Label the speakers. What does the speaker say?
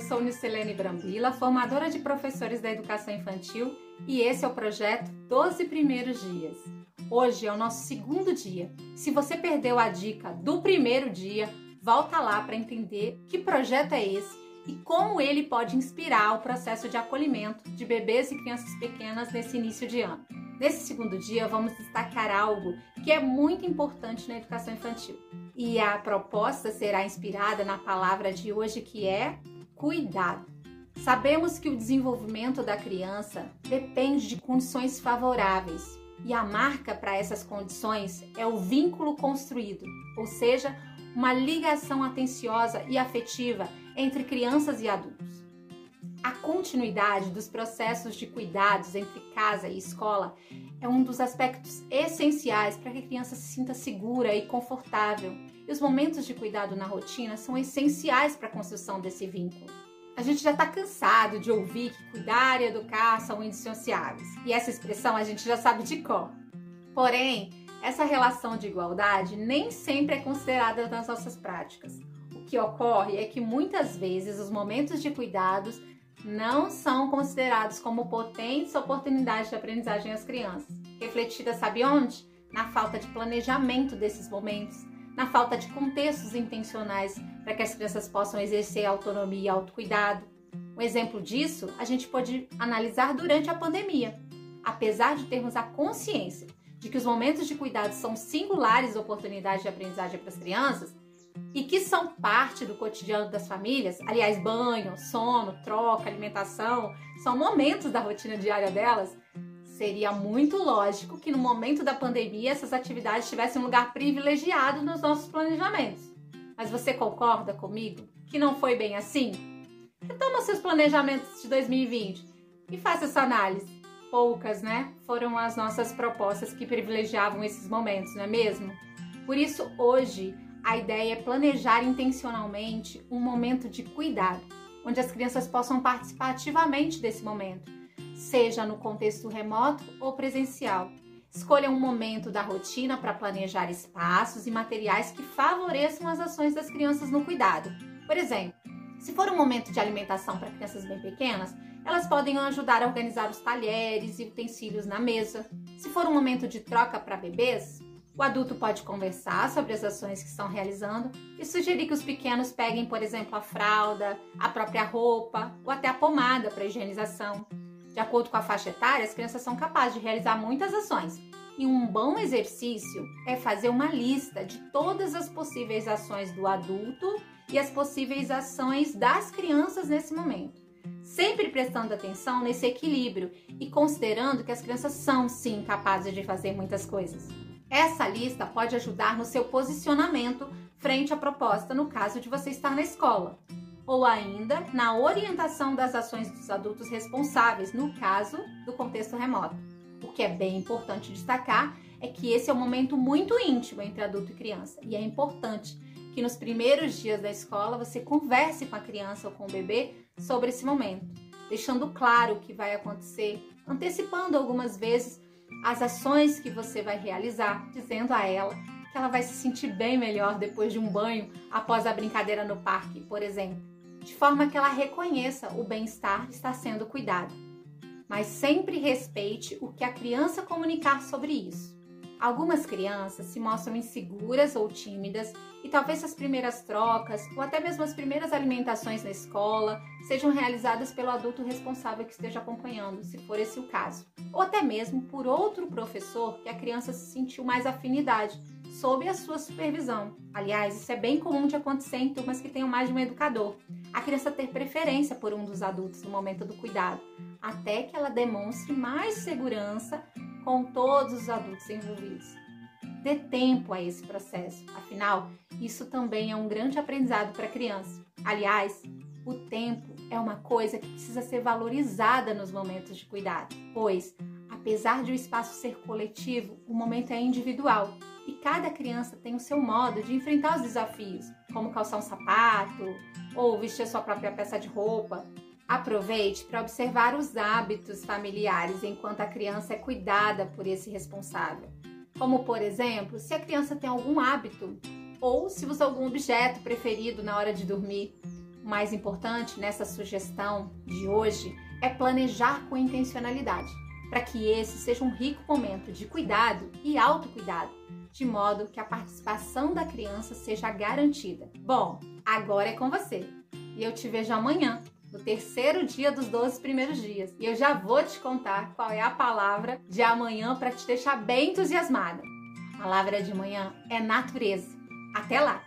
Speaker 1: sou Nicilene Brambila, formadora de professores da educação infantil, e esse é o projeto 12 Primeiros Dias. Hoje é o nosso segundo dia. Se você perdeu a dica do primeiro dia, volta lá para entender que projeto é esse e como ele pode inspirar o processo de acolhimento de bebês e crianças pequenas nesse início de ano. Nesse segundo dia, vamos destacar algo que é muito importante na educação infantil. E a proposta será inspirada na palavra de hoje que é cuidado. Sabemos que o desenvolvimento da criança depende de condições favoráveis e a marca para essas condições é o vínculo construído, ou seja, uma ligação atenciosa e afetiva entre crianças e adultos. A continuidade dos processos de cuidados entre casa e escola é um dos aspectos essenciais para que a criança se sinta segura e confortável. E os momentos de cuidado na rotina são essenciais para a construção desse vínculo. A gente já está cansado de ouvir que cuidar e educar são indissociáveis. E essa expressão a gente já sabe de cor. Porém, essa relação de igualdade nem sempre é considerada nas nossas práticas. O que ocorre é que muitas vezes os momentos de cuidados não são considerados como potentes oportunidades de aprendizagem às crianças. Refletida, sabe onde? Na falta de planejamento desses momentos, na falta de contextos intencionais para que as crianças possam exercer autonomia e autocuidado. Um exemplo disso a gente pode analisar durante a pandemia. Apesar de termos a consciência de que os momentos de cuidado são singulares oportunidades de aprendizagem para as crianças, e que são parte do cotidiano das famílias, aliás, banho, sono, troca, alimentação, são momentos da rotina diária delas, seria muito lógico que no momento da pandemia essas atividades tivessem um lugar privilegiado nos nossos planejamentos. Mas você concorda comigo que não foi bem assim? Retoma seus planejamentos de 2020 e faça essa análise. Poucas, né? Foram as nossas propostas que privilegiavam esses momentos, não é mesmo? Por isso, hoje, a ideia é planejar intencionalmente um momento de cuidado, onde as crianças possam participar ativamente desse momento, seja no contexto remoto ou presencial. Escolha um momento da rotina para planejar espaços e materiais que favoreçam as ações das crianças no cuidado. Por exemplo, se for um momento de alimentação para crianças bem pequenas, elas podem ajudar a organizar os talheres e utensílios na mesa. Se for um momento de troca para bebês, o adulto pode conversar sobre as ações que estão realizando e sugerir que os pequenos peguem, por exemplo, a fralda, a própria roupa ou até a pomada para higienização. De acordo com a faixa etária, as crianças são capazes de realizar muitas ações. E um bom exercício é fazer uma lista de todas as possíveis ações do adulto e as possíveis ações das crianças nesse momento. Sempre prestando atenção nesse equilíbrio e considerando que as crianças são sim capazes de fazer muitas coisas. Essa lista pode ajudar no seu posicionamento frente à proposta no caso de você estar na escola, ou ainda na orientação das ações dos adultos responsáveis no caso do contexto remoto. O que é bem importante destacar é que esse é um momento muito íntimo entre adulto e criança, e é importante que nos primeiros dias da escola você converse com a criança ou com o bebê sobre esse momento, deixando claro o que vai acontecer, antecipando algumas vezes as ações que você vai realizar, dizendo a ela que ela vai se sentir bem melhor depois de um banho após a brincadeira no parque, por exemplo, de forma que ela reconheça o bem-estar estar sendo cuidado. Mas sempre respeite o que a criança comunicar sobre isso. Algumas crianças se mostram inseguras ou tímidas e talvez as primeiras trocas ou até mesmo as primeiras alimentações na escola sejam realizadas pelo adulto responsável que esteja acompanhando, se for esse o caso, ou até mesmo por outro professor que a criança se sentiu mais afinidade, sob a sua supervisão. Aliás, isso é bem comum de acontecer em turmas que tenham mais de um educador. A criança ter preferência por um dos adultos no momento do cuidado, até que ela demonstre mais segurança com todos os adultos envolvidos. Dê tempo a esse processo, afinal, isso também é um grande aprendizado para a criança. Aliás, o tempo é uma coisa que precisa ser valorizada nos momentos de cuidado, pois, apesar de o espaço ser coletivo, o momento é individual e cada criança tem o seu modo de enfrentar os desafios, como calçar um sapato ou vestir sua própria peça de roupa. Aproveite para observar os hábitos familiares enquanto a criança é cuidada por esse responsável. Como, por exemplo, se a criança tem algum hábito ou se usa algum objeto preferido na hora de dormir. O mais importante nessa sugestão de hoje é planejar com intencionalidade, para que esse seja um rico momento de cuidado e autocuidado, de modo que a participação da criança seja garantida. Bom, agora é com você e eu te vejo amanhã, no terceiro dia dos 12 primeiros dias. E eu já vou te contar qual é a palavra de amanhã para te deixar bem entusiasmada. A palavra de manhã é natureza. Até lá!